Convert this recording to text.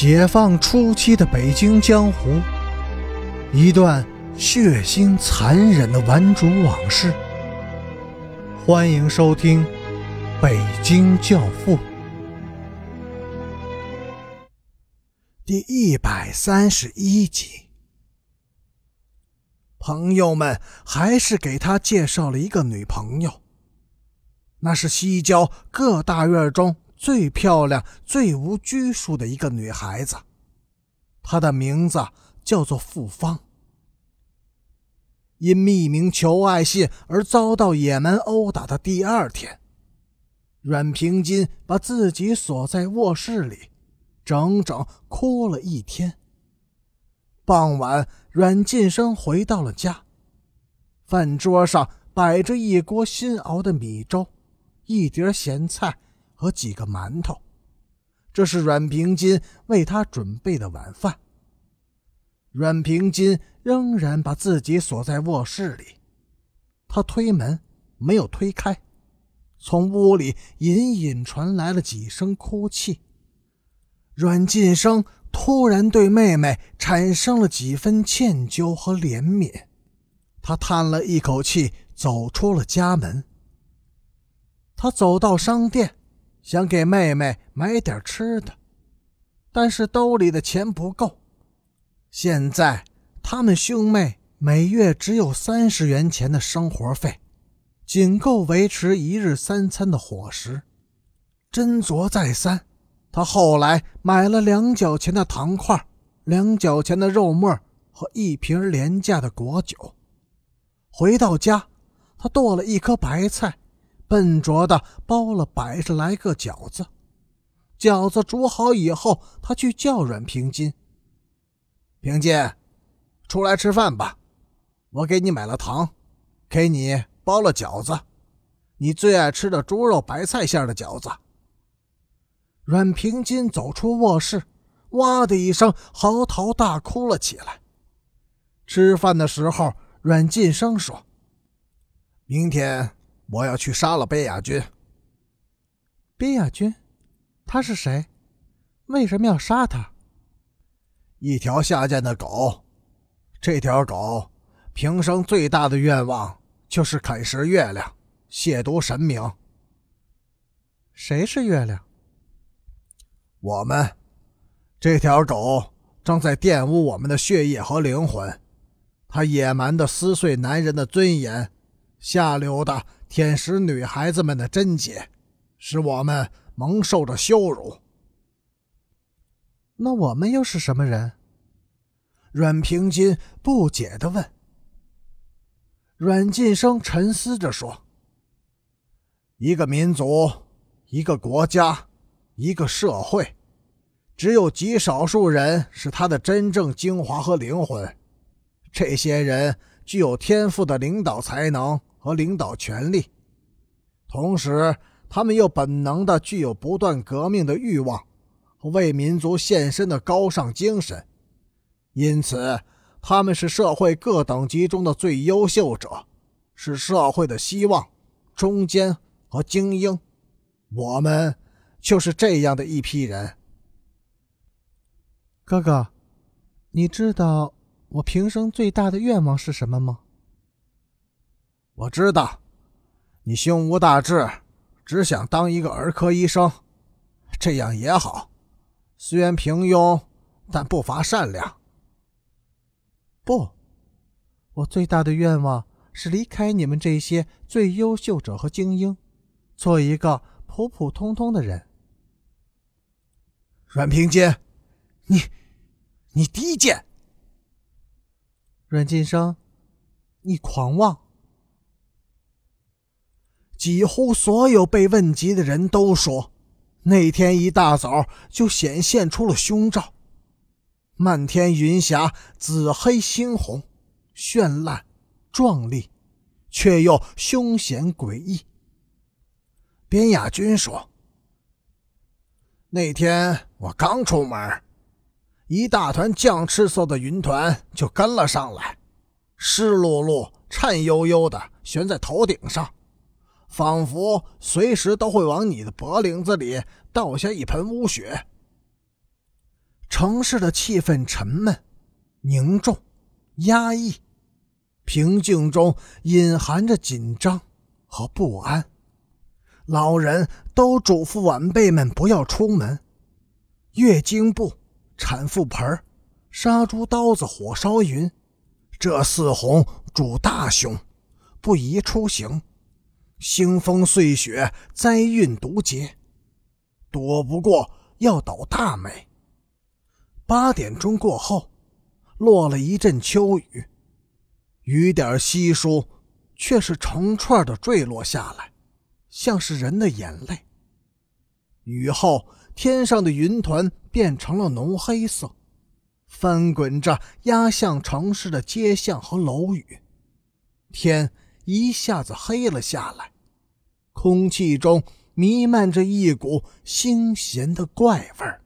解放初期的北京江湖，一段血腥残忍的顽主往事。欢迎收听《北京教父》第一百三十一集。朋友们还是给他介绍了一个女朋友，那是西郊各大院中。最漂亮、最无拘束的一个女孩子，她的名字叫做傅芳。因匿名求爱信而遭到野蛮殴打的第二天，阮平金把自己锁在卧室里，整整哭了一天。傍晚，阮晋生回到了家，饭桌上摆着一锅新熬的米粥，一碟咸菜。和几个馒头，这是阮平金为他准备的晚饭。阮平金仍然把自己锁在卧室里，他推门没有推开，从屋里隐隐传来了几声哭泣。阮晋生突然对妹妹产生了几分歉疚和怜悯，他叹了一口气，走出了家门。他走到商店。想给妹妹买点吃的，但是兜里的钱不够。现在他们兄妹每月只有三十元钱的生活费，仅够维持一日三餐的伙食。斟酌再三，他后来买了两角钱的糖块、两角钱的肉末和一瓶廉价的果酒。回到家，他剁了一颗白菜。笨拙的包了百十来个饺子，饺子煮好以后，他去叫阮平金。平金，出来吃饭吧，我给你买了糖，给你包了饺子，你最爱吃的猪肉白菜馅的饺子。阮平金走出卧室，哇的一声嚎啕大哭了起来。吃饭的时候，阮晋生说：“明天。”我要去杀了贝亚军。边亚军，他是谁？为什么要杀他？一条下贱的狗。这条狗平生最大的愿望就是啃食月亮，亵渎神明。谁是月亮？我们。这条狗正在玷污我们的血液和灵魂，它野蛮的撕碎男人的尊严，下流的。舔食女孩子们的贞洁，使我们蒙受着羞辱。那我们又是什么人？阮平金不解的问。阮晋生沉思着说：“一个民族，一个国家，一个社会，只有极少数人是他的真正精华和灵魂。这些人具有天赋的领导才能。”和领导权力，同时他们又本能的具有不断革命的欲望和为民族献身的高尚精神，因此他们是社会各等级中的最优秀者，是社会的希望、中坚和精英。我们就是这样的一批人。哥哥，你知道我平生最大的愿望是什么吗？我知道，你胸无大志，只想当一个儿科医生，这样也好。虽然平庸，但不乏善良。不，我最大的愿望是离开你们这些最优秀者和精英，做一个普普通通的人。阮平金，你，你低贱！阮晋生，你狂妄！几乎所有被问及的人都说，那天一大早就显现出了凶兆。漫天云霞，紫黑猩红，绚烂壮丽，却又凶险诡异。边亚军说：“那天我刚出门，一大团酱赤色的云团就跟了上来，湿漉漉、颤悠悠的悬在头顶上。”仿佛随时都会往你的脖领子里倒下一盆污血。城市的气氛沉闷、凝重、压抑，平静中隐含着紧张和不安。老人都嘱咐晚辈们不要出门，月经布、产妇盆、杀猪刀子、火烧云，这四红主大凶，不宜出行。腥风碎雪，灾运毒劫，躲不过要倒大霉。八点钟过后，落了一阵秋雨，雨点稀疏，却是成串的坠落下来，像是人的眼泪。雨后，天上的云团变成了浓黑色，翻滚着压向城市的街巷和楼宇，天。一下子黑了下来，空气中弥漫着一股腥咸的怪味儿。